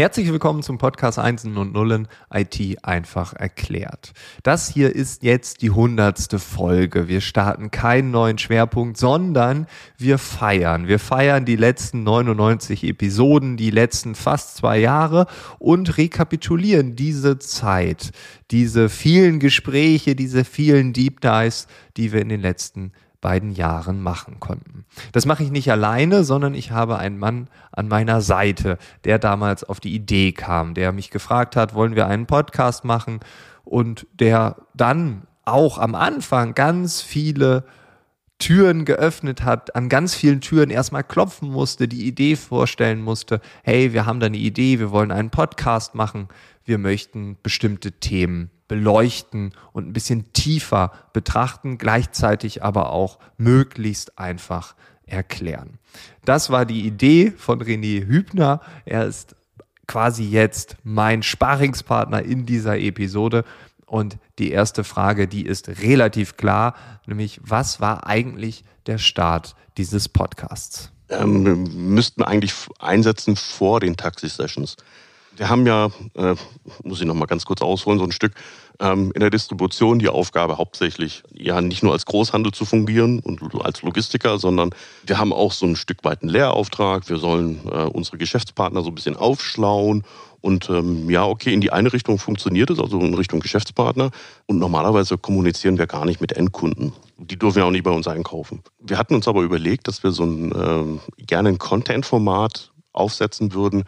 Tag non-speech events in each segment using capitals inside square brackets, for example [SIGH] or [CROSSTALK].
Herzlich willkommen zum Podcast Einsen und Nullen IT einfach erklärt. Das hier ist jetzt die hundertste Folge. Wir starten keinen neuen Schwerpunkt, sondern wir feiern. Wir feiern die letzten 99 Episoden, die letzten fast zwei Jahre und rekapitulieren diese Zeit, diese vielen Gespräche, diese vielen Deep Dives, die wir in den letzten beiden Jahren machen konnten. Das mache ich nicht alleine, sondern ich habe einen Mann an meiner Seite, der damals auf die Idee kam, der mich gefragt hat, wollen wir einen Podcast machen? Und der dann auch am Anfang ganz viele Türen geöffnet hat, an ganz vielen Türen erstmal klopfen musste, die Idee vorstellen musste, hey, wir haben da eine Idee, wir wollen einen Podcast machen, wir möchten bestimmte Themen beleuchten und ein bisschen tiefer betrachten, gleichzeitig aber auch möglichst einfach erklären. Das war die Idee von René Hübner. Er ist quasi jetzt mein Sparingspartner in dieser Episode. Und die erste Frage, die ist relativ klar, nämlich was war eigentlich der Start dieses Podcasts? Ähm, wir müssten eigentlich einsetzen vor den Taxi-Sessions. Wir haben ja, äh, muss ich noch mal ganz kurz ausholen, so ein Stück ähm, in der Distribution die Aufgabe hauptsächlich ja nicht nur als Großhandel zu fungieren und als Logistiker, sondern wir haben auch so ein Stück weit einen Lehrauftrag. Wir sollen äh, unsere Geschäftspartner so ein bisschen aufschlauen und ähm, ja, okay, in die eine Richtung funktioniert es, also in Richtung Geschäftspartner. Und normalerweise kommunizieren wir gar nicht mit Endkunden. Die dürfen ja auch nicht bei uns einkaufen. Wir hatten uns aber überlegt, dass wir so ein äh, gerne ein Content-Format aufsetzen würden,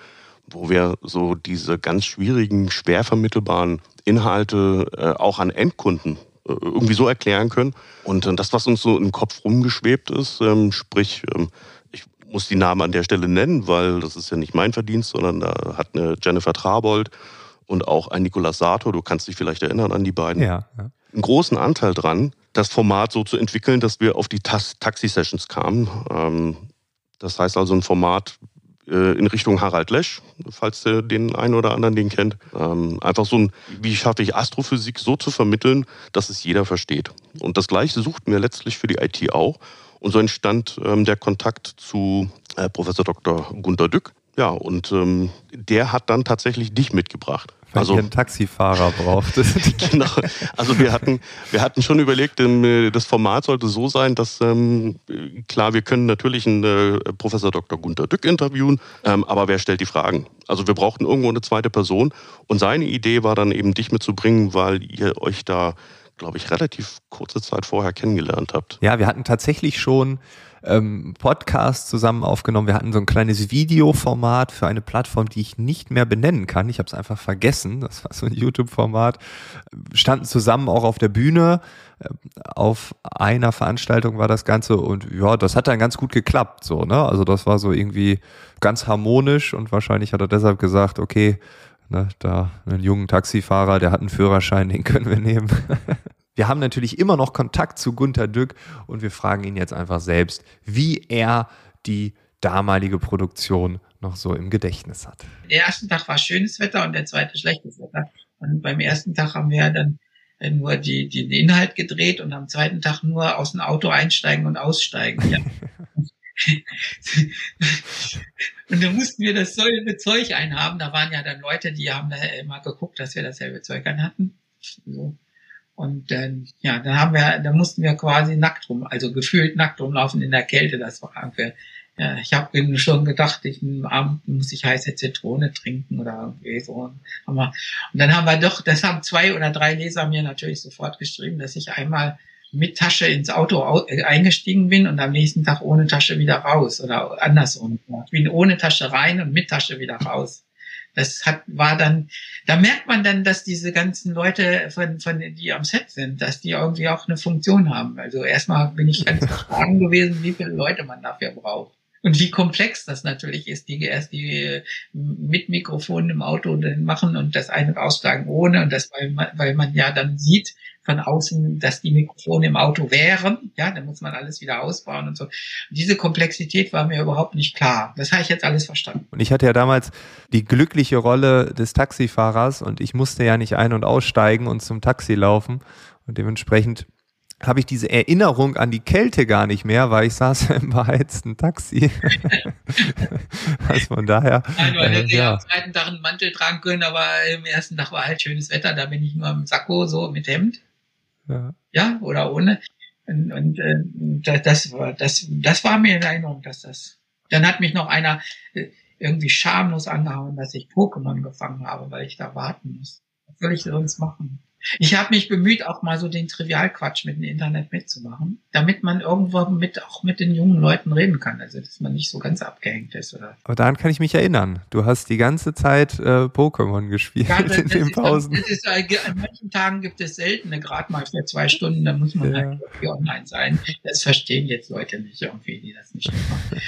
wo wir so diese ganz schwierigen, schwer vermittelbaren Inhalte äh, auch an Endkunden äh, irgendwie so erklären können. Und äh, das, was uns so im Kopf rumgeschwebt ist, ähm, sprich, ähm, ich muss die Namen an der Stelle nennen, weil das ist ja nicht mein Verdienst, sondern da hat eine Jennifer Trabold und auch ein Nicolas Sato, du kannst dich vielleicht erinnern an die beiden, ja, ja. einen großen Anteil dran, das Format so zu entwickeln, dass wir auf die Taxi-Sessions kamen. Ähm, das heißt also ein Format, in Richtung Harald Lesch, falls der den einen oder anderen den kennt. Ähm, einfach so ein, wie schaffe ich Astrophysik so zu vermitteln, dass es jeder versteht. Und das Gleiche suchten wir letztlich für die IT auch. Und so entstand ähm, der Kontakt zu äh, Professor Dr. Gunter Dück. Ja, und ähm, der hat dann tatsächlich dich mitgebracht. Weil also, ihr einen Taxifahrer braucht. [LAUGHS] genau. Also wir hatten, wir hatten schon überlegt, ähm, das Format sollte so sein, dass ähm, klar, wir können natürlich einen äh, Professor Dr. Gunter Dück interviewen, ähm, aber wer stellt die Fragen? Also wir brauchten irgendwo eine zweite Person und seine Idee war dann eben dich mitzubringen, weil ihr euch da, glaube ich, relativ kurze Zeit vorher kennengelernt habt. Ja, wir hatten tatsächlich schon ähm, Podcast zusammen aufgenommen. Wir hatten so ein kleines Videoformat für eine Plattform, die ich nicht mehr benennen kann. Ich habe es einfach vergessen. Das war so ein YouTube-Format. Standen zusammen auch auf der Bühne. Äh, auf einer Veranstaltung war das Ganze und ja, das hat dann ganz gut geklappt. So, ne? Also das war so irgendwie ganz harmonisch und wahrscheinlich hat er deshalb gesagt, okay, ne, da einen jungen Taxifahrer, der hat einen Führerschein, den können wir nehmen. [LAUGHS] Wir haben natürlich immer noch Kontakt zu Gunter Dück und wir fragen ihn jetzt einfach selbst, wie er die damalige Produktion noch so im Gedächtnis hat. Der erste Tag war schönes Wetter und der zweite schlechtes Wetter. Und beim ersten Tag haben wir dann nur die, die, den Inhalt gedreht und am zweiten Tag nur aus dem Auto einsteigen und aussteigen. Ja. [LAUGHS] und dann mussten wir dasselbe Zeug einhaben. Da waren ja dann Leute, die haben da immer geguckt, dass wir dasselbe Zeug anhatten. So. Und dann, ja, dann haben wir, da mussten wir quasi nackt rum, also gefühlt nackt rumlaufen in der Kälte. Das war irgendwie, ja, ich habe schon gedacht, ich, am Abend muss ich heiße Zitrone trinken oder irgendwie so. Und dann haben wir doch, das haben zwei oder drei Leser mir natürlich sofort geschrieben, dass ich einmal mit Tasche ins Auto äh, eingestiegen bin und am nächsten Tag ohne Tasche wieder raus oder andersrum. Ich bin ohne Tasche rein und mit Tasche wieder raus. Das hat, war dann, da merkt man dann, dass diese ganzen Leute, von, von, die am Set sind, dass die irgendwie auch eine Funktion haben. Also erstmal bin ich ganz [LAUGHS] erschrocken gewesen, wie viele Leute man dafür braucht. Und wie komplex das natürlich ist, die erst die mit Mikrofon im Auto machen und das eine aussteigen ohne und das, weil man, weil man ja dann sieht, von außen, dass die Mikrofone im Auto wären. Ja, dann muss man alles wieder ausbauen und so. Diese Komplexität war mir überhaupt nicht klar. Das habe ich jetzt alles verstanden. Und ich hatte ja damals die glückliche Rolle des Taxifahrers und ich musste ja nicht ein- und aussteigen und zum Taxi laufen. Und dementsprechend habe ich diese Erinnerung an die Kälte gar nicht mehr, weil ich saß [LAUGHS] im beheizten Taxi. [LAUGHS] also von daher. Nein, du hättest äh, ja. am zweiten Tag einen Mantel tragen können, aber im ersten Tag war halt schönes Wetter, da bin ich nur im Sakko, so mit Hemd. Ja. Ja, oder ohne. Und, und äh, das, war, das, das war mir in Erinnerung, dass das. Dann hat mich noch einer äh, irgendwie schamlos angehauen, dass ich Pokémon gefangen habe, weil ich da warten muss. Was soll ich sonst machen? Ich habe mich bemüht, auch mal so den Trivialquatsch mit dem Internet mitzumachen, damit man irgendwo mit auch mit den jungen Leuten reden kann, also dass man nicht so ganz abgehängt ist. Oder? Aber daran kann ich mich erinnern. Du hast die ganze Zeit äh, Pokémon gespielt ja, [LAUGHS] das, in den Pausen. Ist, ist, äh, an manchen Tagen gibt es seltene, gerade mal für zwei Stunden, da muss man ja. halt online sein. Das verstehen jetzt Leute nicht irgendwie, die das nicht machen.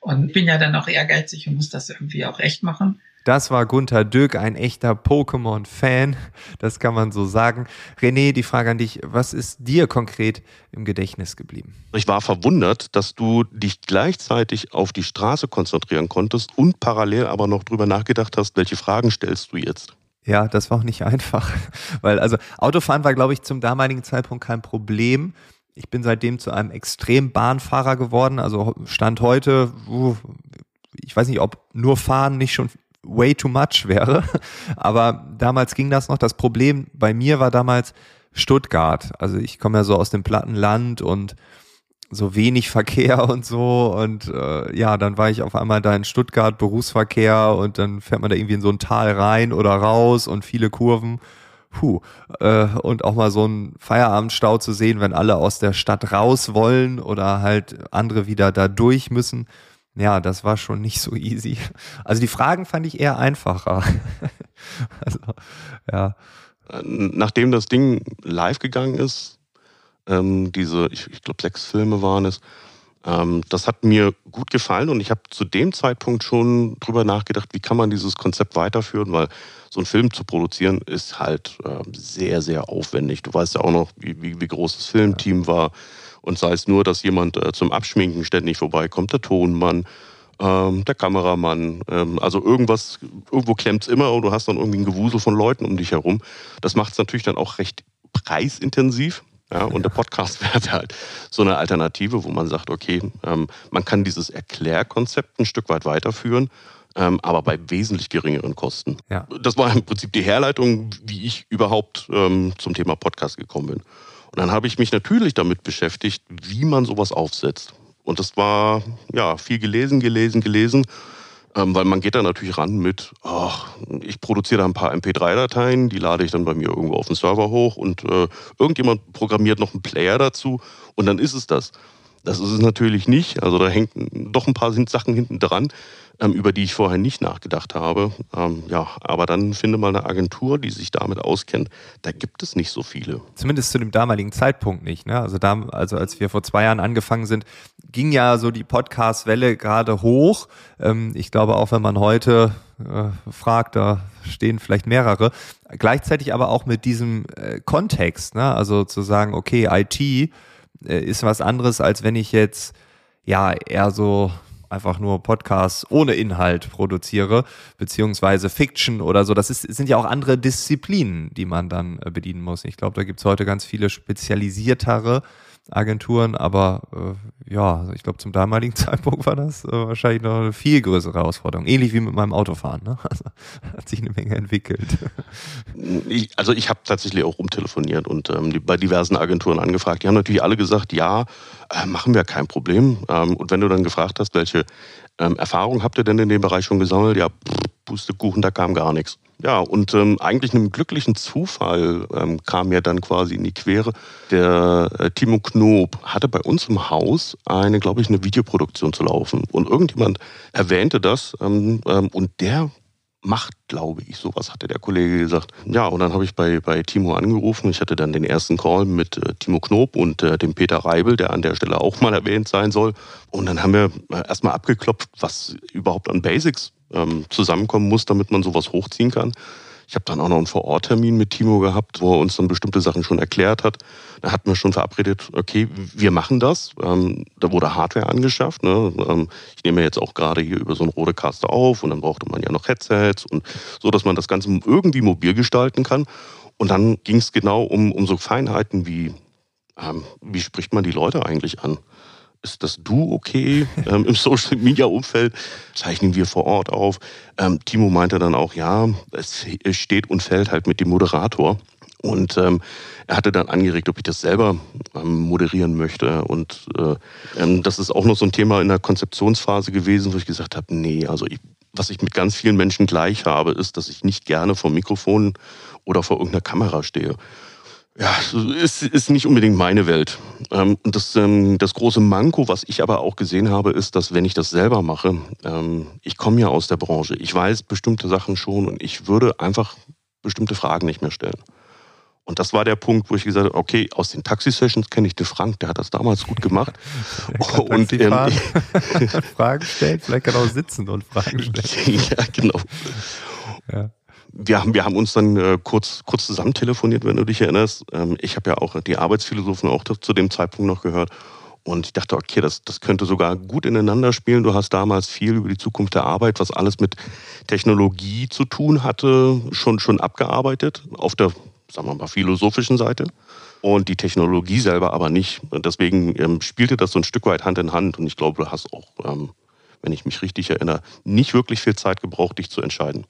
Und ich bin ja dann auch ehrgeizig und muss das irgendwie auch echt machen. Das war Gunther Dück, ein echter Pokémon-Fan, das kann man so sagen. René, die Frage an dich, was ist dir konkret im Gedächtnis geblieben? Ich war verwundert, dass du dich gleichzeitig auf die Straße konzentrieren konntest und parallel aber noch drüber nachgedacht hast, welche Fragen stellst du jetzt? Ja, das war auch nicht einfach, weil also Autofahren war, glaube ich, zum damaligen Zeitpunkt kein Problem. Ich bin seitdem zu einem Extrembahnfahrer geworden. Also Stand heute, ich weiß nicht, ob nur Fahren nicht schon way too much wäre. Aber damals ging das noch. Das Problem bei mir war damals Stuttgart. Also ich komme ja so aus dem Plattenland und so wenig Verkehr und so. Und äh, ja, dann war ich auf einmal da in Stuttgart, Berufsverkehr und dann fährt man da irgendwie in so ein Tal rein oder raus und viele Kurven. Puh. Äh, und auch mal so einen Feierabendstau zu sehen, wenn alle aus der Stadt raus wollen oder halt andere wieder da durch müssen ja, das war schon nicht so easy. Also die Fragen fand ich eher einfacher. [LAUGHS] also, ja. Nachdem das Ding live gegangen ist, ähm, diese, ich, ich glaube, sechs Filme waren es, ähm, das hat mir gut gefallen und ich habe zu dem Zeitpunkt schon drüber nachgedacht, wie kann man dieses Konzept weiterführen, weil so ein Film zu produzieren ist halt äh, sehr, sehr aufwendig. Du weißt ja auch noch, wie, wie, wie groß das Filmteam war und sei es nur, dass jemand äh, zum Abschminken ständig vorbeikommt, der Tonmann, ähm, der Kameramann, ähm, also irgendwas, irgendwo klemmt es immer und du hast dann irgendwie ein Gewusel von Leuten um dich herum. Das macht es natürlich dann auch recht preisintensiv. Ja, und der Podcast [LAUGHS] wäre halt so eine Alternative, wo man sagt, okay, ähm, man kann dieses Erklärkonzept ein Stück weit weiterführen, ähm, aber bei wesentlich geringeren Kosten. Ja. Das war im Prinzip die Herleitung, wie ich überhaupt ähm, zum Thema Podcast gekommen bin. Und dann habe ich mich natürlich damit beschäftigt, wie man sowas aufsetzt. Und das war ja viel gelesen, gelesen, gelesen, ähm, weil man geht da natürlich ran mit, ach, ich produziere da ein paar MP3-Dateien, die lade ich dann bei mir irgendwo auf den Server hoch und äh, irgendjemand programmiert noch einen Player dazu und dann ist es das. Das ist es natürlich nicht. Also da hängt doch ein paar Sachen hinten dran, ähm, über die ich vorher nicht nachgedacht habe. Ähm, ja, aber dann finde mal eine Agentur, die sich damit auskennt. Da gibt es nicht so viele. Zumindest zu dem damaligen Zeitpunkt nicht. Ne? Also, da, also als wir vor zwei Jahren angefangen sind, ging ja so die Podcast-Welle gerade hoch. Ähm, ich glaube, auch wenn man heute äh, fragt, da stehen vielleicht mehrere. Gleichzeitig aber auch mit diesem äh, Kontext, ne? also zu sagen, okay, IT ist was anderes, als wenn ich jetzt ja eher so einfach nur Podcasts ohne Inhalt produziere, beziehungsweise Fiction oder so. Das ist, sind ja auch andere Disziplinen, die man dann äh, bedienen muss. Ich glaube, da gibt es heute ganz viele spezialisiertere Agenturen, aber äh, ja, also ich glaube, zum damaligen [LAUGHS] Zeitpunkt war das äh, wahrscheinlich noch eine viel größere Herausforderung. Ähnlich wie mit meinem Autofahren. Ne? [LAUGHS] Also hat sich eine Menge entwickelt. [LAUGHS] Ich, also ich habe tatsächlich auch rumtelefoniert und ähm, die, bei diversen Agenturen angefragt. Die haben natürlich alle gesagt, ja, äh, machen wir kein Problem. Ähm, und wenn du dann gefragt hast, welche ähm, Erfahrungen habt ihr denn in dem Bereich schon gesammelt? Ja, Pustekuchen, da kam gar nichts. Ja, und ähm, eigentlich einem glücklichen Zufall ähm, kam mir dann quasi in die Quere. Der äh, Timo Knob hatte bei uns im Haus eine, glaube ich, eine Videoproduktion zu laufen. Und irgendjemand erwähnte das ähm, ähm, und der macht, glaube ich, sowas, hatte der Kollege gesagt. Ja, und dann habe ich bei, bei Timo angerufen. Ich hatte dann den ersten Call mit äh, Timo Knob und äh, dem Peter Reibel, der an der Stelle auch mal erwähnt sein soll. Und dann haben wir äh, erstmal abgeklopft, was überhaupt an Basics ähm, zusammenkommen muss, damit man sowas hochziehen kann. Ich habe dann auch noch einen Vororttermin mit Timo gehabt, wo er uns dann bestimmte Sachen schon erklärt hat. Da hatten wir schon verabredet, okay, wir machen das. Ähm, da wurde Hardware angeschafft. Ne? Ähm, ich nehme jetzt auch gerade hier über so einen Rodecaster auf und dann brauchte man ja noch Headsets und so, dass man das Ganze irgendwie mobil gestalten kann. Und dann ging es genau um, um so Feinheiten wie ähm, wie spricht man die Leute eigentlich an? Ist das Du okay [LAUGHS] ähm, im Social Media Umfeld? Zeichnen wir vor Ort auf? Ähm, Timo meinte dann auch, ja, es steht und fällt halt mit dem Moderator. Und ähm, er hatte dann angeregt, ob ich das selber ähm, moderieren möchte. Und äh, ähm, das ist auch noch so ein Thema in der Konzeptionsphase gewesen, wo ich gesagt habe, nee, also ich, was ich mit ganz vielen Menschen gleich habe, ist, dass ich nicht gerne vor Mikrofon oder vor irgendeiner Kamera stehe. Ja, ist, ist nicht unbedingt meine Welt. Ähm, und das, ähm, das große Manko, was ich aber auch gesehen habe, ist, dass wenn ich das selber mache, ähm, ich komme ja aus der Branche, ich weiß bestimmte Sachen schon und ich würde einfach bestimmte Fragen nicht mehr stellen. Und das war der Punkt, wo ich gesagt habe, okay, aus den Taxi-Sessions kenne ich den Frank, der hat das damals gut gemacht. [LAUGHS] und ähm, [LAUGHS] Fragen stellen, vielleicht kann er auch sitzen und Fragen stellen. ja, genau. Ja. Wir, haben, wir haben uns dann äh, kurz, kurz zusammen telefoniert, wenn du dich erinnerst. Ähm, ich habe ja auch die Arbeitsphilosophen auch zu dem Zeitpunkt noch gehört. Und ich dachte, okay, das, das könnte sogar gut ineinander spielen. Du hast damals viel über die Zukunft der Arbeit, was alles mit Technologie zu tun hatte, schon, schon abgearbeitet. Auf der sagen wir mal, philosophischen Seite und die Technologie selber aber nicht. Deswegen ähm, spielte das so ein Stück weit Hand in Hand und ich glaube, du hast auch, ähm, wenn ich mich richtig erinnere, nicht wirklich viel Zeit gebraucht, dich zu entscheiden,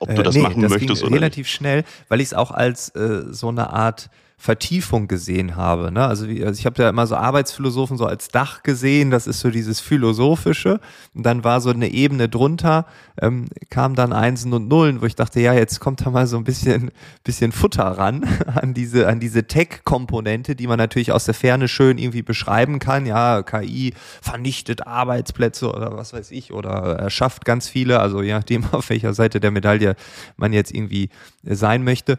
ob du äh, das nee, machen das möchtest ging oder relativ nicht. schnell, weil ich es auch als äh, so eine Art Vertiefung gesehen habe. Ne? Also, wie, also ich habe ja immer so Arbeitsphilosophen so als Dach gesehen, das ist so dieses Philosophische. Und dann war so eine Ebene drunter, ähm, kam dann Einsen und Nullen, wo ich dachte, ja, jetzt kommt da mal so ein bisschen, bisschen Futter ran [LAUGHS] an diese, an diese Tech-Komponente, die man natürlich aus der Ferne schön irgendwie beschreiben kann. Ja, KI vernichtet Arbeitsplätze oder was weiß ich oder erschafft ganz viele, also je nachdem, [LAUGHS] auf welcher Seite der Medaille man jetzt irgendwie sein möchte.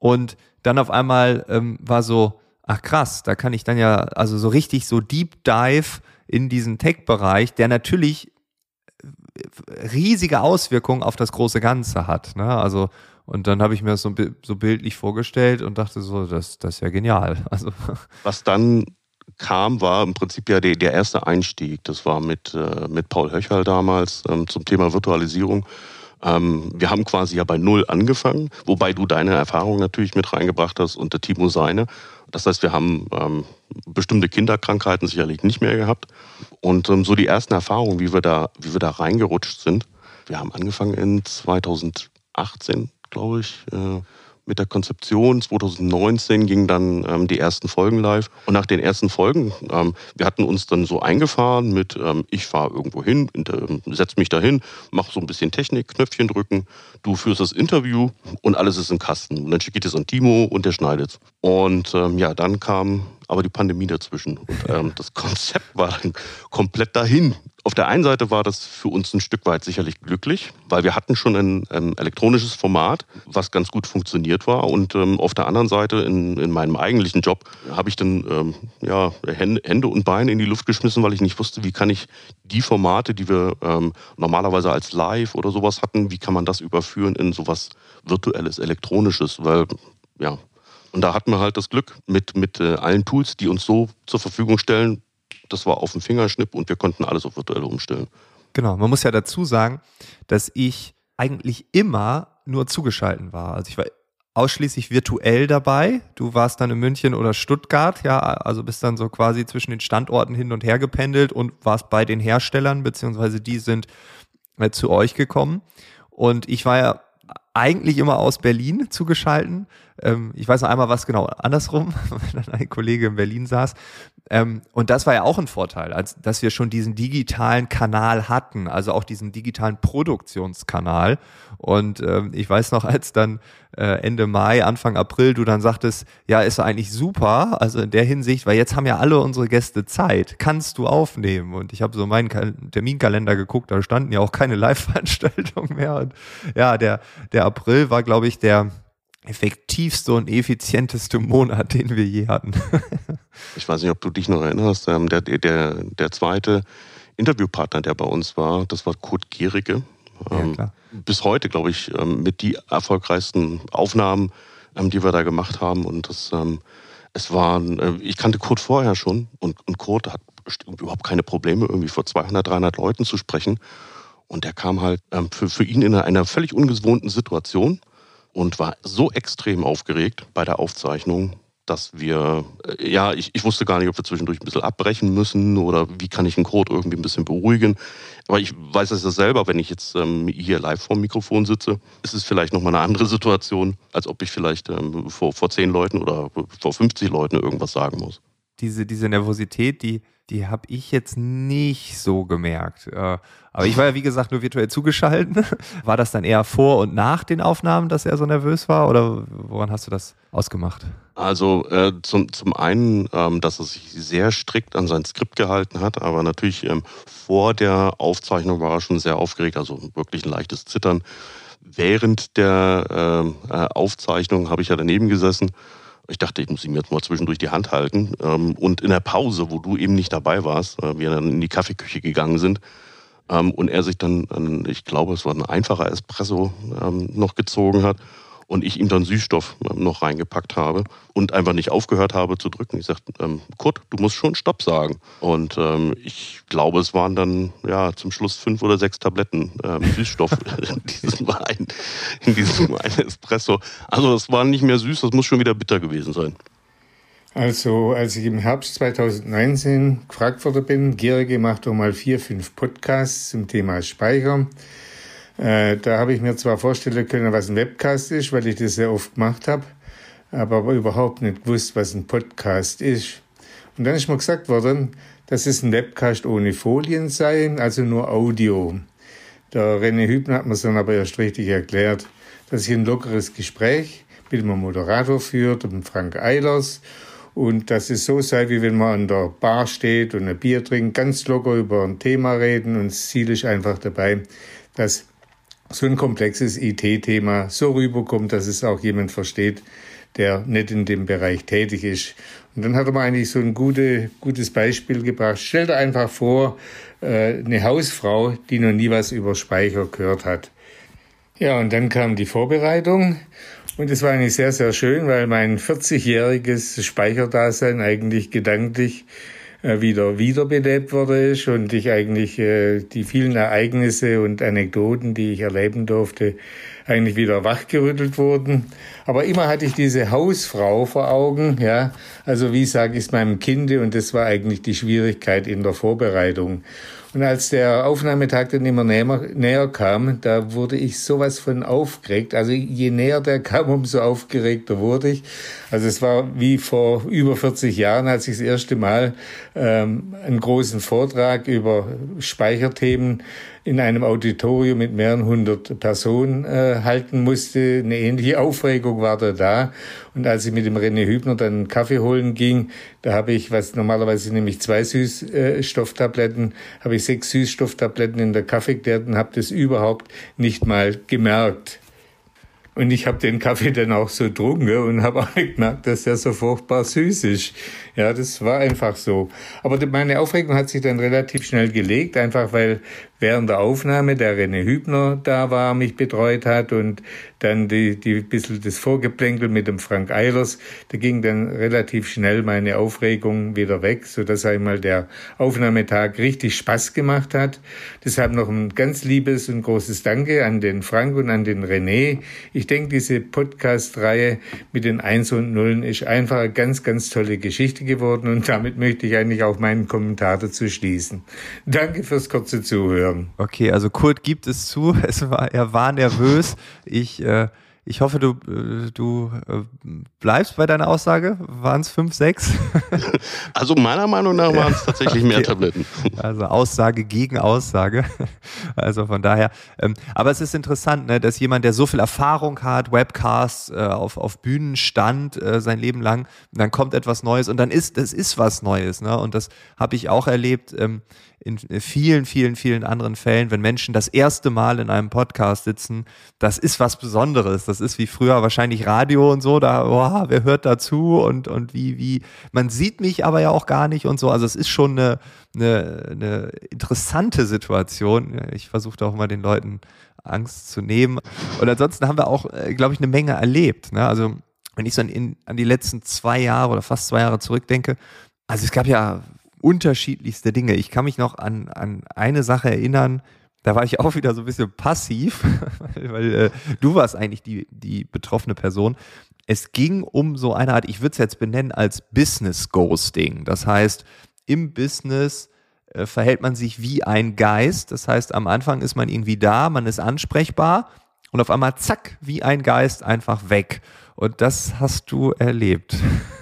Und dann auf einmal ähm, war so, ach krass, da kann ich dann ja, also so richtig so Deep Dive in diesen Tech-Bereich, der natürlich äh, riesige Auswirkungen auf das große Ganze hat. Ne? Also, und dann habe ich mir das so, so bildlich vorgestellt und dachte so, das, das ist ja genial. [LAUGHS] Also. Was dann kam, war im Prinzip ja der, der erste Einstieg. Das war mit, äh, mit Paul Höcherl damals ähm, zum Thema Virtualisierung. Ähm, wir haben quasi ja bei Null angefangen, wobei du deine Erfahrung natürlich mit reingebracht hast und der Timo seine. Das heißt, wir haben ähm, bestimmte Kinderkrankheiten sicherlich nicht mehr gehabt. Und ähm, so die ersten Erfahrungen, wie wir, da, wie wir da reingerutscht sind. Wir haben angefangen in 2018, glaube ich. Äh, mit der Konzeption. 2019 gingen dann ähm, die ersten Folgen live. Und nach den ersten Folgen, ähm, wir hatten uns dann so eingefahren mit, ähm, ich fahre irgendwo hin, ähm, setz mich dahin, mach so ein bisschen Technik, Knöpfchen drücken, du führst das Interview und alles ist im Kasten. Und dann schicke das an Timo und der schneidet Und ähm, ja, dann kam aber die Pandemie dazwischen. Und ähm, das [LAUGHS] Konzept war dann komplett dahin. Auf der einen Seite war das für uns ein Stück weit sicherlich glücklich, weil wir hatten schon ein ähm, elektronisches Format, was ganz gut funktioniert war. Und ähm, auf der anderen Seite, in, in meinem eigentlichen Job, habe ich dann ähm, ja, Hände und Beine in die Luft geschmissen, weil ich nicht wusste, wie kann ich die Formate, die wir ähm, normalerweise als Live oder sowas hatten, wie kann man das überführen in sowas virtuelles, elektronisches, weil ja, und da hatten wir halt das Glück mit, mit äh, allen Tools, die uns so zur Verfügung stellen. Das war auf dem Fingerschnipp und wir konnten alles auf virtuell umstellen. Genau, man muss ja dazu sagen, dass ich eigentlich immer nur zugeschalten war. Also ich war ausschließlich virtuell dabei. Du warst dann in München oder Stuttgart, ja, also bist dann so quasi zwischen den Standorten hin und her gependelt und warst bei den Herstellern, beziehungsweise die sind äh, zu euch gekommen. Und ich war ja eigentlich immer aus Berlin zugeschalten. Ähm, ich weiß noch einmal, was genau andersrum, [LAUGHS] wenn dann ein Kollege in Berlin saß. Ähm, und das war ja auch ein Vorteil, als, dass wir schon diesen digitalen Kanal hatten, also auch diesen digitalen Produktionskanal. Und ähm, ich weiß noch, als dann äh, Ende Mai, Anfang April du dann sagtest, ja, ist eigentlich super, also in der Hinsicht, weil jetzt haben ja alle unsere Gäste Zeit, kannst du aufnehmen. Und ich habe so meinen Terminkalender geguckt, da standen ja auch keine [LAUGHS] Live-Veranstaltungen mehr. Und ja, der, der April war, glaube ich, der effektivste und effizienteste Monat, den wir je hatten. [LAUGHS] ich weiß nicht, ob du dich noch erinnerst, ähm, der, der, der zweite Interviewpartner, der bei uns war, das war Kurt Gierige. Ja, ähm, bis heute, glaube ich, ähm, mit die erfolgreichsten Aufnahmen, die wir da gemacht haben. Und das, es waren, äh, ich kannte Kurt vorher schon und, und Kurt hat überhaupt keine Probleme, irgendwie vor 200, 300 Leuten zu sprechen. Und der kam halt für, für ihn in einer völlig ungewohnten Situation und war so extrem aufgeregt bei der Aufzeichnung, dass wir, äh, ja, ich, ich wusste gar nicht, ob wir zwischendurch ein bisschen abbrechen müssen oder wie kann ich den Code irgendwie ein bisschen beruhigen. Aber ich weiß es ja selber, wenn ich jetzt ähm, hier live vor dem Mikrofon sitze, ist es vielleicht nochmal eine andere [LAUGHS] Situation, als ob ich vielleicht ähm, vor, vor zehn Leuten oder vor 50 Leuten irgendwas sagen muss. Diese, diese Nervosität, die, die habe ich jetzt nicht so gemerkt. Äh, aber ich war ja, wie gesagt, nur virtuell zugeschaltet. [LAUGHS] War das dann eher vor und nach den Aufnahmen, dass er so nervös war? Oder woran hast du das ausgemacht? Also äh, zum, zum einen, ähm, dass er sich sehr strikt an sein Skript gehalten hat, aber natürlich ähm, vor der Aufzeichnung war er schon sehr aufgeregt, also wirklich ein leichtes Zittern. Während der ähm, äh, Aufzeichnung habe ich ja daneben gesessen ich dachte, ich muss ihm jetzt mal zwischendurch die Hand halten. Ähm, und in der Pause, wo du eben nicht dabei warst, äh, wir dann in die Kaffeeküche gegangen sind ähm, und er sich dann, ich glaube, es war ein einfacher Espresso, ähm, noch gezogen hat und ich ihm dann Süßstoff ähm, noch reingepackt habe und einfach nicht aufgehört habe zu drücken. Ich sagte, ähm, Kurt, du musst schon Stopp sagen. Und ähm, ich glaube, es waren dann ja zum Schluss fünf oder sechs Tabletten ähm, Süßstoff [LAUGHS] in diesem Wein, in diesem Wein Espresso. Also es war nicht mehr süß, das muss schon wieder bitter gewesen sein. Also, als ich im Herbst 2019 gefragt worden bin, Gierige macht doch mal vier, fünf Podcasts zum Thema Speicher. Äh, da habe ich mir zwar vorstellen können, was ein Webcast ist, weil ich das sehr oft gemacht habe, aber, überhaupt nicht gewusst, was ein Podcast ist. Und dann ist mir gesagt worden, dass es ein Webcast ohne Folien sei, also nur Audio. Der René Hübner hat mir es dann aber erst richtig erklärt, dass ich ein lockeres Gespräch mit einem Moderator führt, dem Frank Eilers, und dass es so sei, wie wenn man an der Bar steht und ein Bier trinkt, ganz locker über ein Thema reden und das Ziel ist einfach dabei, dass so ein komplexes IT-Thema so rüberkommt, dass es auch jemand versteht, der nicht in dem Bereich tätig ist. Und dann hat er mir eigentlich so ein gute, gutes Beispiel gebracht. Stell dir einfach vor, äh, eine Hausfrau, die noch nie was über Speicher gehört hat. Ja, und dann kam die Vorbereitung und es war eigentlich sehr, sehr schön, weil mein 40-jähriges Speicherdasein eigentlich gedanklich wieder wiederbelebt wurde und ich eigentlich äh, die vielen Ereignisse und Anekdoten, die ich erleben durfte, eigentlich wieder wachgerüttelt wurden. Aber immer hatte ich diese Hausfrau vor Augen, ja. Also wie sage ich es meinem Kinde und das war eigentlich die Schwierigkeit in der Vorbereitung. Und als der Aufnahmetag dann immer näher, näher kam, da wurde ich sowas von aufgeregt. Also je näher der kam, umso aufgeregter wurde ich. Also es war wie vor über 40 Jahren, als ich das erste Mal ähm, einen großen Vortrag über Speicherthemen in einem Auditorium mit mehreren hundert Personen äh, halten musste. Eine ähnliche Aufregung war da da. Und als ich mit dem René Hübner dann einen Kaffee holen ging, da habe ich, was normalerweise nämlich zwei Süßstofftabletten, habe ich sechs Süßstofftabletten in der Kaffee und habe das überhaupt nicht mal gemerkt. Und ich habe den Kaffee dann auch so getrunken und habe auch gemerkt, dass der so furchtbar süß ist. Ja, das war einfach so. Aber meine Aufregung hat sich dann relativ schnell gelegt, einfach weil während der Aufnahme der René Hübner da war, mich betreut hat und dann die, die bisschen das Vorgeplänkel mit dem Frank Eilers, da ging dann relativ schnell meine Aufregung wieder weg, so dass einmal der Aufnahmetag richtig Spaß gemacht hat. Deshalb noch ein ganz liebes und großes Danke an den Frank und an den René. Ich denke, diese Podcast-Reihe mit den Eins und Nullen ist einfach eine ganz, ganz tolle Geschichte geworden und damit möchte ich eigentlich auch meinen Kommentar dazu schließen. Danke fürs kurze Zuhören. Okay, also Kurt gibt es zu, [LAUGHS] es war, er war nervös. Ich äh, ich hoffe, du, äh, du äh, bleibst bei deiner Aussage. Waren es fünf, sechs? [LAUGHS] Also meiner Meinung nach waren es tatsächlich mehr Tabletten. [LAUGHS] Also Aussage gegen Aussage. Also von daher. Ähm, aber es ist interessant, ne, dass jemand, der so viel Erfahrung hat, Webcasts äh, auf, auf Bühnen stand sein Leben lang, dann kommt etwas Neues und dann ist, es ist was Neues. Ne? Und das habe ich auch erlebt. In vielen, vielen, vielen anderen Fällen, wenn Menschen das erste Mal in einem Podcast sitzen, das ist was Besonderes. Das ist wie früher wahrscheinlich Radio und so, da, oh, wer hört dazu und, und wie, wie, man sieht mich aber ja auch gar nicht und so. Also es ist schon eine, eine, eine interessante Situation. Ich versuche auch mal den Leuten Angst zu nehmen. Und ansonsten haben wir auch, äh, glaube ich, eine Menge erlebt. Ne? Also wenn ich so an, an die letzten zwei Jahre oder fast zwei Jahre zurückdenke, also es gab ja unterschiedlichste Dinge. Ich kann mich noch an, an eine Sache erinnern, da war ich auch wieder so ein bisschen passiv, [LAUGHS] weil äh, du warst eigentlich die, die betroffene Person. es ging um so eine Art, ich würde es jetzt benennen als Business Ghosting. Das heißt, im Business äh, verhält man sich wie ein Geist. Das heißt, am Anfang ist man irgendwie da, man ist ansprechbar und auf einmal zack, wie ein Geist einfach weg. Und das hast du erlebt. [LAUGHS]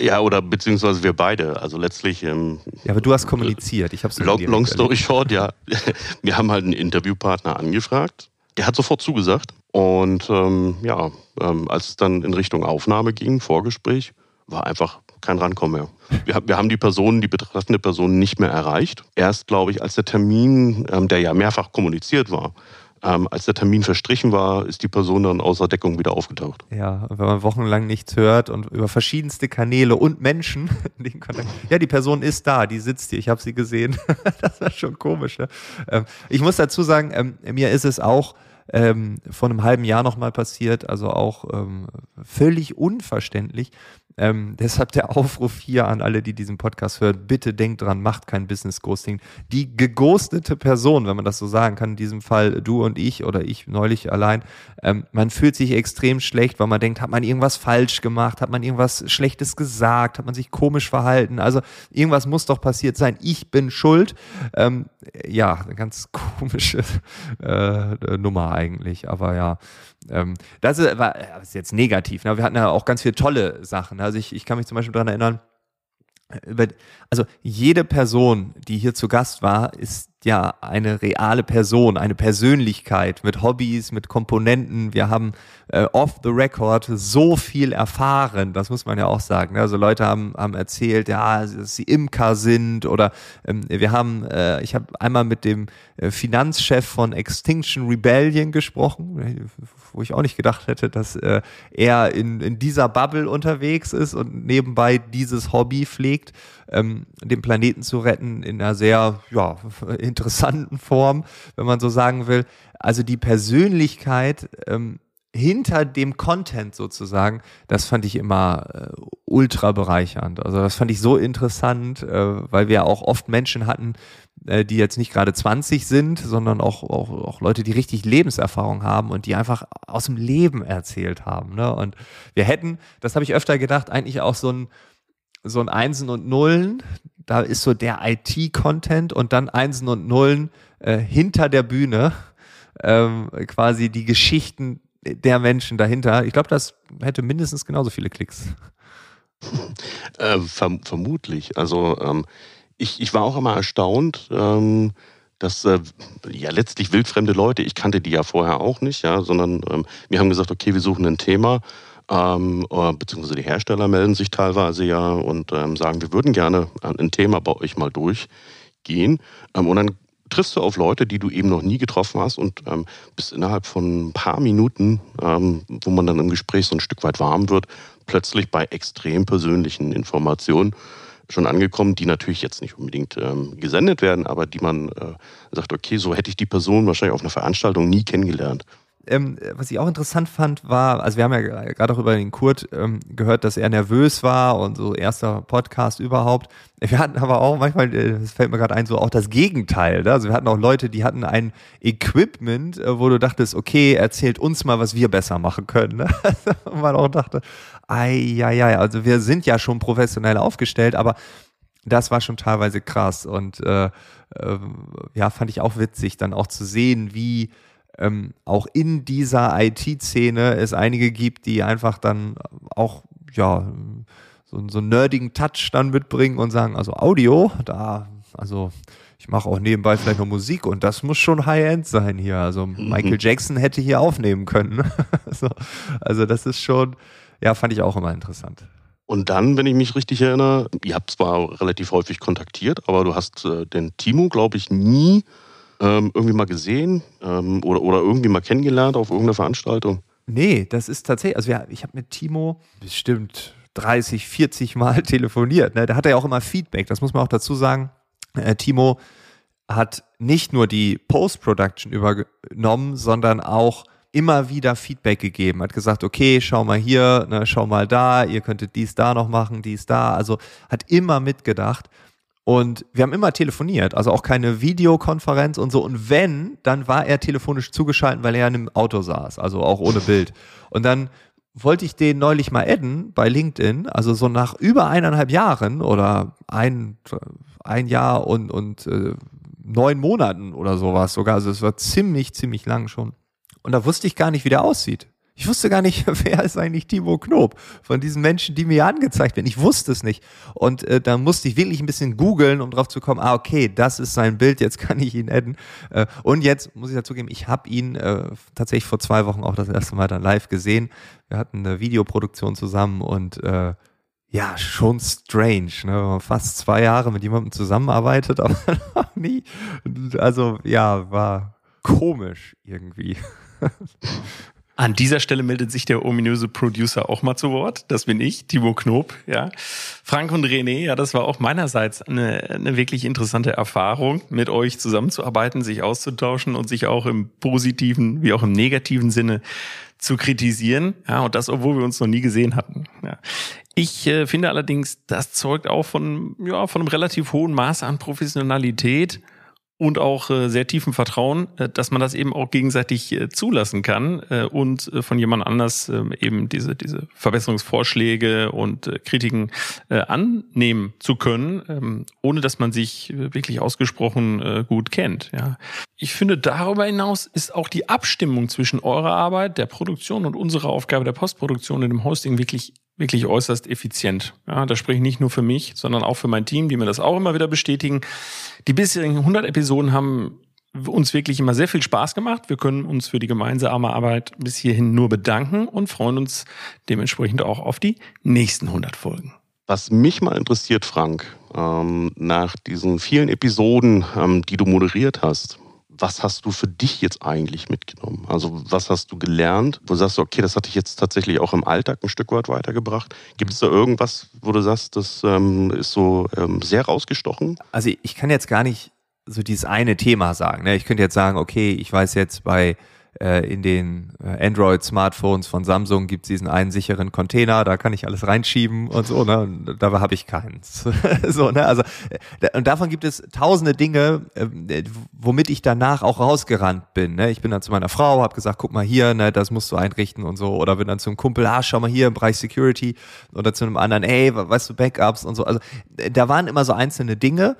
Ja, oder beziehungsweise wir beide. Also letztlich. Ähm, ja, aber du hast kommuniziert. Ich habe long, long story short, ja. [LAUGHS] Wir haben halt einen Interviewpartner angefragt. Der hat sofort zugesagt. Und ähm, ja, ähm, als es dann in Richtung Aufnahme ging, Vorgespräch, war einfach kein Rankommen mehr. Wir, wir, haben die Person, die betreffende Person nicht mehr erreicht. Erst, glaube ich, als der Termin, ähm, der ja mehrfach kommuniziert war, ähm, als der Termin verstrichen war, ist die Person dann außer Deckung wieder aufgetaucht. Ja, wenn man wochenlang nichts hört und über verschiedenste Kanäle und Menschen [LAUGHS] den Kontakt. Ja, die Person ist da, die sitzt hier, ich habe sie gesehen. [LAUGHS] das war schon komisch. Ne? Ähm, ich muss dazu sagen, ähm, mir ist es auch ähm, vor einem halben Jahr nochmal passiert, also auch ähm, völlig unverständlich. Ähm, deshalb der Aufruf hier an alle, die diesen Podcast hören, bitte denkt dran, macht kein Business Ghosting. Die geghostete Person, wenn man das so sagen kann, in diesem Fall du und ich oder ich neulich allein, ähm, man fühlt sich extrem schlecht, weil man denkt, hat man irgendwas falsch gemacht, hat man irgendwas Schlechtes gesagt, hat man sich komisch verhalten, also irgendwas muss doch passiert sein, ich bin schuld. Ähm, ja, eine ganz komische [LAUGHS] äh, Nummer eigentlich, aber ja, ähm, das ist, war, das ist jetzt negativ. Ne? Wir hatten ja auch ganz viele tolle Sachen. Also ich, ich kann mich zum Beispiel daran erinnern, über, also jede Person, die hier zu Gast war, ist ja eine reale Person, eine Persönlichkeit mit Hobbys, mit Komponenten. Wir haben äh, off the record so viel erfahren, das muss man ja auch sagen. Also Leute haben, haben erzählt, ja, dass sie Imker sind oder ähm, wir haben, äh, ich habe einmal mit dem äh, Finanzchef von Extinction Rebellion gesprochen, wo ich auch nicht gedacht hätte, dass äh, er in, in dieser Bubble unterwegs ist und nebenbei dieses Hobby pflegt ähm, den Planeten zu retten in einer sehr ja, [LAUGHS] interessanten Form, wenn man so sagen will. Also die Persönlichkeit ähm, hinter dem Content sozusagen, das fand ich immer äh, ultra bereichernd. Also das fand ich so interessant, äh, weil wir auch oft Menschen hatten, äh, die jetzt nicht gerade 20 sind, sondern auch, auch, auch Leute, die richtig Lebenserfahrung haben und die einfach aus dem Leben erzählt haben. Ne? Und wir hätten, das habe ich öfter gedacht, eigentlich auch so ein so ein Einsen und Nullen, da ist so der IT-Content und dann Einsen und Nullen äh, hinter der Bühne, ähm, quasi die Geschichten der Menschen dahinter. Ich glaube, das hätte mindestens genauso viele Klicks. Äh, verm vermutlich. Also ähm, ich, ich war auch immer erstaunt, ähm, dass äh, ja letztlich wildfremde Leute, ich kannte die ja vorher auch nicht, ja, sondern ähm, wir haben gesagt, okay, wir suchen ein Thema ähm, äh, beziehungsweise die Hersteller melden sich teilweise ja und ähm, sagen, wir würden gerne ein Thema bei euch mal durchgehen. Ähm, und dann triffst du auf Leute, die du eben noch nie getroffen hast und ähm, bist innerhalb von ein paar Minuten, ähm, wo man dann im Gespräch so ein Stück weit warm wird, plötzlich bei extrem persönlichen Informationen schon angekommen, die natürlich jetzt nicht unbedingt ähm, gesendet werden, aber die man äh, sagt, okay, so hätte ich die Person wahrscheinlich auf einer Veranstaltung nie kennengelernt ähm, was ich auch interessant fand, war, also wir haben ja gerade auch über den Kurt ähm, gehört, dass er nervös war und so erster Podcast überhaupt. Wir hatten aber auch manchmal, äh, das fällt mir gerade ein, so auch das Gegenteil. Ne? Also wir hatten auch Leute, die hatten ein Equipment, äh, wo du dachtest, okay, erzählt uns mal, was wir besser machen können. Ne? [LAUGHS] Und man auch dachte, ei, ja, ja, also wir sind ja schon professionell aufgestellt, aber das war schon teilweise krass und äh, äh, ja, fand ich auch witzig, dann auch zu sehen, wie ähm, auch in dieser IT-Szene es einige gibt, die einfach dann auch, ja, so, so einen nerdigen Touch dann mitbringen und sagen, also Audio, da, also ich mache auch nebenbei vielleicht noch Musik und das muss schon High-End sein hier. Also mhm. Michael Jackson hätte hier aufnehmen können. [LAUGHS] also, also das ist schon, ja, fand ich auch immer interessant. Und dann, wenn ich mich richtig erinnere, ihr habt zwar relativ häufig kontaktiert, aber du hast äh, den Timo, glaube ich, nie ähm, irgendwie mal gesehen ähm, oder, oder irgendwie mal kennengelernt auf irgendeiner Veranstaltung? Nee, das ist tatsächlich, also ja, ich habe mit Timo bestimmt 30, 40 Mal [LAUGHS] telefoniert. Ne? Da hat er ja auch immer Feedback, das muss man auch dazu sagen. Äh, Timo hat nicht nur die Post-Production übernommen, sondern auch immer wieder Feedback gegeben, hat gesagt, okay, schau mal hier, ne, schau mal da, ihr könntet dies da noch machen, dies da, also hat immer mitgedacht und wir haben immer telefoniert, also auch keine Videokonferenz und so. Und wenn, dann war er telefonisch zugeschaltet, weil er in einem Auto saß, also auch ohne Bild. Und dann wollte ich den neulich mal adden bei LinkedIn, also so nach über eineinhalb Jahren oder ein, ein Jahr und, und äh, neun Monaten oder sowas sogar. Also es war ziemlich, ziemlich lang schon. Und da wusste ich gar nicht, wie der aussieht. Ich wusste gar nicht, [LAUGHS] wer ist eigentlich Timo Knob von diesen Menschen, die mir angezeigt werden. Ich wusste es nicht. Und äh, da musste ich wirklich ein bisschen googeln, um drauf zu kommen, ah, okay, das ist sein Bild, jetzt [LAUGHS] kann ich ihn adden. Äh, und jetzt muss ich dazugeben, ich habe ihn äh, tatsächlich vor zwei Wochen auch das erste Mal dann live gesehen. Wir hatten eine Videoproduktion zusammen und äh, ja, schon strange, ne? Fast zwei Jahre mit jemandem zusammenarbeitet, [LAUGHS] aber noch nie. Also ja, war komisch irgendwie. An dieser Stelle meldet sich der ominöse Producer auch mal zu Wort. Das bin ich, Timo Knob. Ja. Frank und René, ja, das war auch meinerseits eine, eine wirklich interessante Erfahrung, mit euch zusammenzuarbeiten, sich auszutauschen und sich auch im positiven wie auch im negativen Sinne zu kritisieren. Ja, und das, obwohl wir uns noch nie gesehen hatten. Ja. Ich äh, finde allerdings, das zeugt auch von, ja, von einem relativ hohen Maß an Professionalität und auch äh, sehr tiefen Vertrauen, äh, dass man das eben auch gegenseitig äh, zulassen kann äh, und äh, von jemand anders äh, eben diese diese Verbesserungsvorschläge und äh, Kritiken äh, annehmen zu können, ähm, ohne dass man sich äh, wirklich ausgesprochen äh, gut kennt. Ja, ich finde darüber hinaus ist auch die Abstimmung zwischen eurer Arbeit, der Produktion und unserer Aufgabe der Postproduktion in dem Hosting wirklich wirklich äußerst effizient. Ja, da spreche ich nicht nur für mich, sondern auch für mein Team, die mir das auch immer wieder bestätigen. Die bisherigen 100 Episoden haben uns wirklich immer sehr viel Spaß gemacht. Wir können uns für die gemeinsame Arbeit bis hierhin nur bedanken und freuen uns dementsprechend auch auf die nächsten 100 Folgen. Was mich mal interessiert, Frank, ähm, nach diesen vielen Episoden, ähm, die du moderiert hast, was hast du für dich jetzt eigentlich mitgenommen? Also was hast du gelernt, wo du sagst, okay, das hat dich jetzt tatsächlich auch im Alltag ein Stück weit weitergebracht? Gibt es da irgendwas, wo du sagst, das ähm, ist so ähm, sehr rausgestochen? Also ich kann jetzt gar nicht so dieses eine Thema sagen. Ne? Ich könnte jetzt sagen, okay, ich weiß jetzt bei äh, in den äh, Android-Smartphones von Samsung gibt es diesen einen sicheren Container, da kann ich alles reinschieben und so, ne? Und dabei habe ich keins. [LAUGHS] so, ne? Also äh, und davon gibt es tausende Dinge, äh, womit ich danach auch rausgerannt bin. Ne? Ich bin dann zu meiner Frau, habe gesagt, guck mal hier, ne, das musst du einrichten und so. Oder bin dann zum Kumpel, ah, schau mal hier im Bereich Security. Oder zu einem anderen, ey, weißt du, Backups und so. Also da waren immer so einzelne Dinge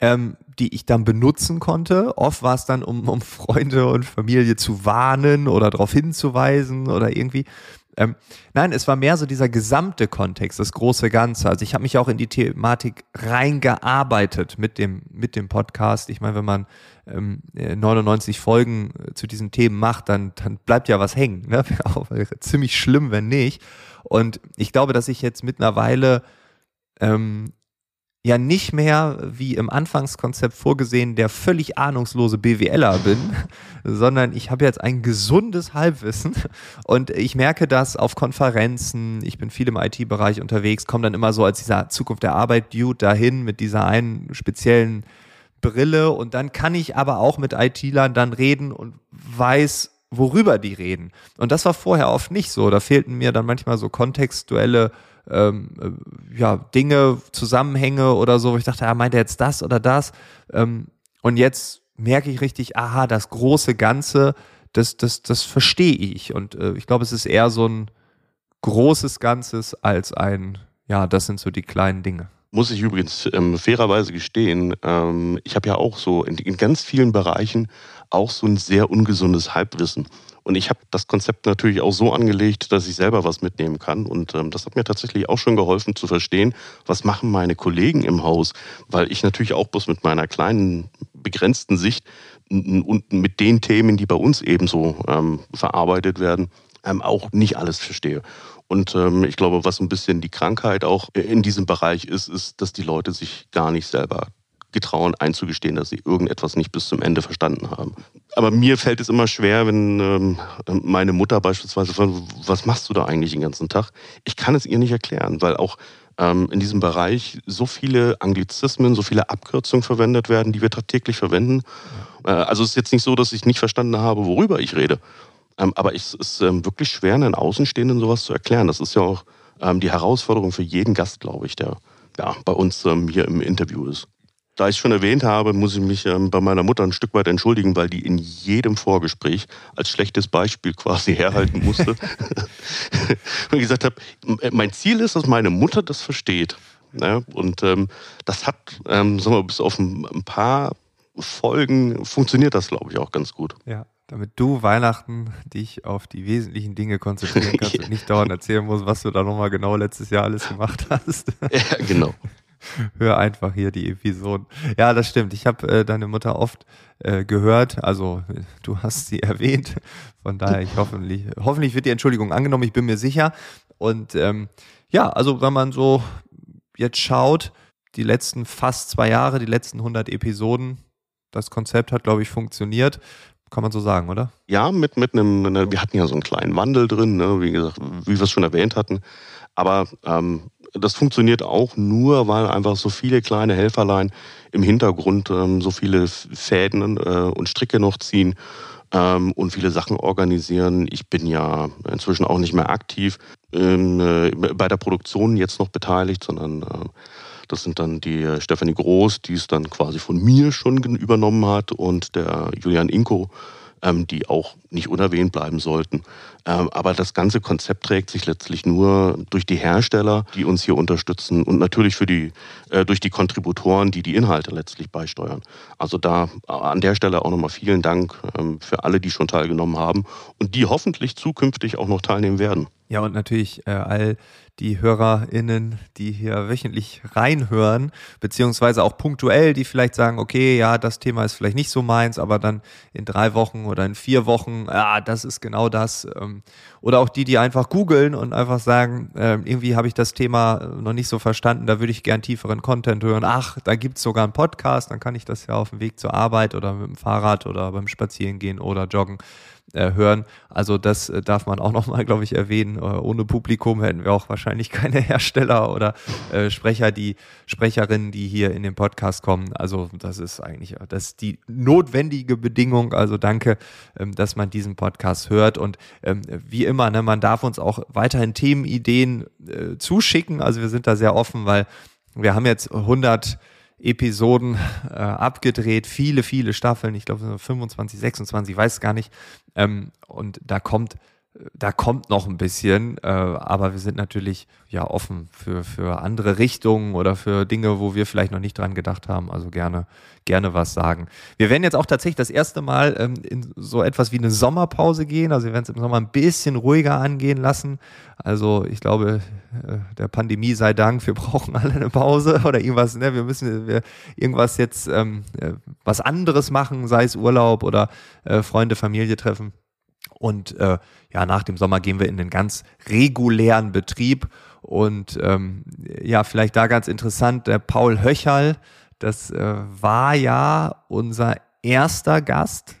ähm, die ich dann benutzen konnte. Oft war es dann, um, um Freunde und Familie zu warnen oder darauf hinzuweisen oder irgendwie. Ähm, nein, es war mehr so dieser gesamte Kontext, das große Ganze. Also ich habe mich auch in die Thematik reingearbeitet mit dem, mit dem Podcast. Ich meine, wenn man ähm, 99 Folgen zu diesen Themen macht, dann, dann bleibt ja was hängen. Ne? [LAUGHS] Wäre ziemlich schlimm, wenn nicht. Und ich glaube, dass ich jetzt mittlerweile ähm, ja nicht mehr wie im Anfangskonzept vorgesehen der völlig ahnungslose BWLer bin, [LAUGHS] sondern ich habe jetzt ein gesundes Halbwissen und ich merke das auf Konferenzen, ich bin viel im IT-Bereich unterwegs, komme dann immer so als dieser Zukunft der Arbeit Dude dahin mit dieser einen speziellen Brille und dann kann ich aber auch mit IT-Lern dann reden und weiß, worüber die reden. Und das war vorher oft nicht so. Da fehlten mir dann manchmal so kontextuelle ähm, äh, ja, Dinge, Zusammenhänge oder so, wo ich dachte, ja, meint er jetzt das oder das? Ähm, und jetzt merke ich richtig, aha, das große Ganze, das, das, das verstehe ich. Und äh, ich glaube, es ist eher so ein großes Ganzes als ein, ja, das sind so die kleinen Dinge. Muss ich übrigens ähm, fairerweise gestehen, ähm, ich habe ja auch so in, in ganz vielen Bereichen auch so ein sehr ungesundes Halbwissen. Und ich habe das Konzept natürlich auch so angelegt, dass ich selber was mitnehmen kann. Und ähm, das hat mir tatsächlich auch schon geholfen zu verstehen, was machen meine Kollegen im Haus, weil ich natürlich auch bloß mit meiner kleinen, begrenzten Sicht und mit den Themen, die bei uns ebenso ähm, verarbeitet werden, ähm, auch nicht alles verstehe. Und ähm, ich glaube, was ein bisschen die Krankheit auch in diesem Bereich ist, ist, dass die Leute sich gar nicht selber getrauen einzugestehen, dass sie irgendetwas nicht bis zum Ende verstanden haben. Aber mir fällt es immer schwer, wenn ähm, meine Mutter beispielsweise fragt, was machst du da eigentlich den ganzen Tag? Ich kann es ihr nicht erklären, weil auch ähm, in diesem Bereich so viele Anglizismen, so viele Abkürzungen verwendet werden, die wir tagtäglich verwenden. Äh, also es ist jetzt nicht so, dass ich nicht verstanden habe, worüber ich rede. Ähm, aber es ist ähm, wirklich schwer, einen Außenstehenden sowas zu erklären. Das ist ja auch ähm, die Herausforderung für jeden Gast, glaube ich, der ja, bei uns ähm, hier im Interview ist. Da ich schon erwähnt habe, muss ich mich ähm, bei meiner Mutter ein Stück weit entschuldigen, weil die in jedem Vorgespräch als schlechtes Beispiel quasi [LAUGHS] herhalten musste. [LAUGHS] und ich gesagt habe, mein Ziel ist, dass meine Mutter das versteht. Ja, und ähm, das hat, ähm, sagen wir, bis auf ein, ein paar Folgen funktioniert das, glaube ich, auch ganz gut. Ja damit du Weihnachten dich auf die wesentlichen Dinge konzentrieren [LAUGHS] kannst und nicht dauernd erzählen musst, was du da nochmal genau letztes Jahr alles gemacht hast. ja, genau. [LAUGHS] Hör einfach hier die Episoden. Ja, das stimmt. Ich habe äh, deine Mutter oft äh, gehört. Also du hast sie [LAUGHS] erwähnt. Von daher, ich hoffentlich, hoffentlich wird die Entschuldigung angenommen. Ich bin mir sicher. Und ähm, ja, also wenn man so jetzt schaut, die letzten fast zwei Jahre, die letzten 100 Episoden, das Konzept hat, glaube ich, funktioniert. Kann man so sagen, oder? Ja, mit, mit einem, ne, wir hatten ja so einen kleinen Wandel drin, ne, wie gesagt, wie wir es schon erwähnt hatten. Aber ähm, das funktioniert auch nur, weil einfach so viele kleine Helferlein im Hintergrund ähm, so viele Fäden äh, und Stricke noch ziehen ähm, und viele Sachen organisieren. Ich bin ja inzwischen auch nicht mehr aktiv ähm, äh, bei der Produktion jetzt noch beteiligt, sondern äh, das sind dann die äh, Stefanie Groß, die es dann quasi von mir schon übernommen hat und der Julian Inko, die auch nicht unerwähnt bleiben sollten. Ähm, aber das ganze Konzept trägt sich letztlich nur durch die Hersteller, die uns hier unterstützen und natürlich für die, äh, durch die Kontributoren, die die Inhalte letztlich beisteuern. Also da äh, an der Stelle auch nochmal vielen Dank ähm, für alle, die schon teilgenommen haben und die hoffentlich zukünftig auch noch teilnehmen werden. Ja, und natürlich äh, all die HörerInnen, die hier wöchentlich reinhören, beziehungsweise auch punktuell, die vielleicht sagen, okay, ja, das Thema ist vielleicht nicht so meins, aber dann in drei Wochen oder in vier Wochen, ja, das ist genau das. Ähm, oder auch die, die einfach googeln und einfach sagen, ähm, irgendwie habe ich das Thema noch nicht so verstanden, da würde ich gern tieferen Content hören. Ach, da gibt's sogar einen Podcast, dann kann ich das ja auf dem Weg zur Arbeit oder mit dem Fahrrad oder beim Spazierengehen oder Joggen äh, hören. Also das äh, darf man auch nochmal, [LAUGHS] glaube ich, erwähnen. Äh, ohne Publikum hätten wir auch wahrscheinlich keine [LAUGHS] Hersteller oder äh, Sprecher, die Sprecherinnen, die hier in den Podcast kommen. Also das ist eigentlich das ist die notwendige Bedingung. Also danke, ähm, dass man diesen Podcast hört. Und ähm, wie immer, ne, man darf uns auch weiterhin Themenideen äh, zuschicken. Also wir sind da sehr offen, weil wir haben jetzt 100 Episoden äh, abgedreht, viele, viele Staffeln, ich glaube 25, 26, ich weiß gar nicht. Ähm, und da kommt da kommt noch ein bisschen, äh, aber wir sind natürlich ja offen für, für andere Richtungen oder für Dinge, wo wir vielleicht noch nicht dran gedacht haben. Also gerne, gerne was sagen. Wir werden jetzt auch tatsächlich das erste Mal ähm, in so etwas wie eine Sommerpause gehen. Also wir werden es im Sommer ein bisschen ruhiger angehen lassen. Also ich glaube, äh, der Pandemie sei Dank, wir [LAUGHS] brauchen alle eine Pause oder irgendwas. Ne? Wir müssen wir irgendwas jetzt ähm, äh, was anderes machen, sei es Urlaub oder äh, Freunde, Familie treffen. Und äh, ja, nach dem Sommer gehen wir in den ganz regulären Betrieb. Und ähm, ja, vielleicht da ganz interessant, der Paul Höcherl, das äh, war ja unser erster Gast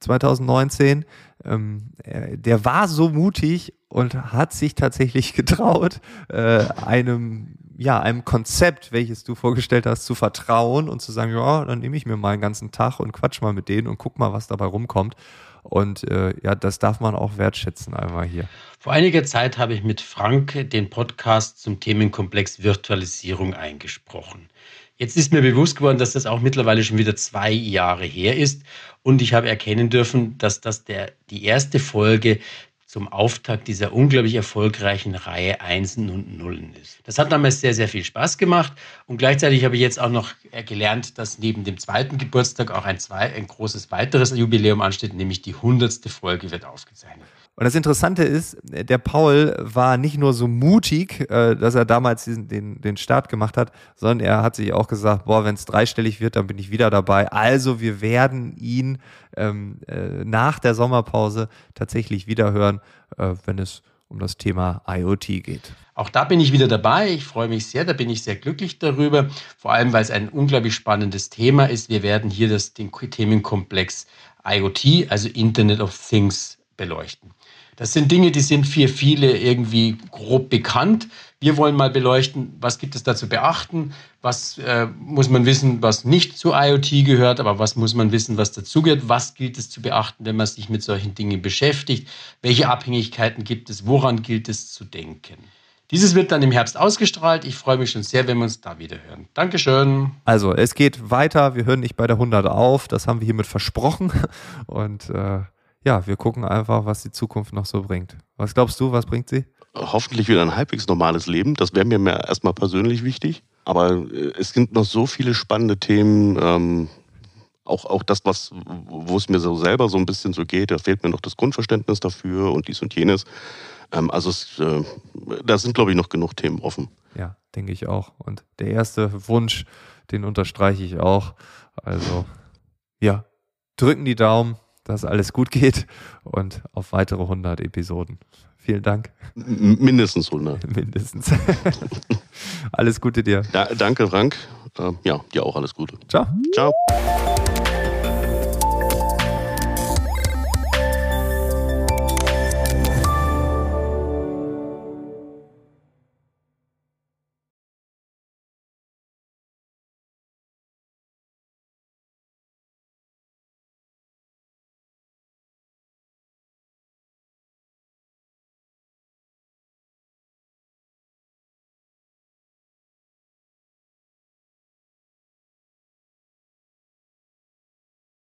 2019. Ähm, der war so mutig und hat sich tatsächlich [LAUGHS] getraut, äh, einem ja, einem Konzept, welches du vorgestellt hast, zu vertrauen und zu sagen, ja, dann nehme ich mir mal einen ganzen Tag und quatsch mal mit denen und guck mal, was dabei rumkommt. Und äh, ja, das darf man auch wertschätzen einmal hier. Vor einiger Zeit habe ich mit Frank den Podcast zum Themenkomplex Virtualisierung eingesprochen. Jetzt ist mir bewusst geworden, dass das auch mittlerweile schon wieder zwei Jahre her ist. Und ich habe erkennen dürfen, dass das der, die erste Folge zum Auftakt dieser unglaublich erfolgreichen Reihe Einsen und Nullen ist. Das hat damals sehr, sehr viel Spaß gemacht und gleichzeitig habe ich jetzt auch noch gelernt, dass neben dem zweiten Geburtstag auch ein, zwei, ein großes weiteres Jubiläum ansteht, nämlich die hundertste Folge wird aufgezeichnet. Und das Interessante ist, der Paul war nicht nur so mutig, äh, dass er damals diesen, den, den Start gemacht hat, sondern er hat sich auch gesagt, boah, wenn es dreistellig wird, dann bin ich wieder dabei. Also wir werden ihn ähm, äh, nach der Sommerpause tatsächlich wieder hören, äh, wenn es um das Thema IoT geht. Auch da bin ich wieder dabei. Ich freue mich sehr, da bin ich sehr glücklich darüber. Vor allem, weil es ein unglaublich spannendes Thema ist. Wir werden hier das, den Themenkomplex IoT, also Internet of Things, beleuchten. Das sind Dinge, die sind für viele irgendwie grob bekannt. Wir wollen mal beleuchten, was gibt es da zu beachten, was äh, muss man wissen, was nicht zu IoT gehört, aber was muss man wissen, was dazugehört, was gilt es zu beachten, wenn man sich mit solchen Dingen beschäftigt, welche Abhängigkeiten gibt es, woran gilt es zu denken. Dieses wird dann im Herbst ausgestrahlt. Ich freue mich schon sehr, wenn wir uns da wieder hören. Dankeschön. Also, es geht weiter. Wir hören nicht bei der 100 auf. Das haben wir hiermit versprochen. Und äh, ja, wir gucken einfach, was die Zukunft noch so bringt. Was glaubst du, was bringt sie? Hoffentlich wieder ein halbwegs normales Leben. Das wäre mir erstmal persönlich wichtig. Aber äh, es sind noch so viele spannende Themen. Ähm, auch, auch das, was, wo es mir so selber so ein bisschen so geht, da fehlt mir noch das Grundverständnis dafür und dies und jenes. Ähm, also es, äh, da sind, glaube ich, noch genug Themen offen. Ja, denke ich auch. Und der erste Wunsch, den unterstreiche ich auch. Also, ja, drücken die Daumen, dass alles gut geht und auf weitere 100 Episoden. Vielen Dank. Mindestens 100. [LAUGHS] Mindestens. [LAUGHS] alles Gute dir. Da, danke, Frank. Äh, ja, dir auch alles Gute. Ciao. Ciao.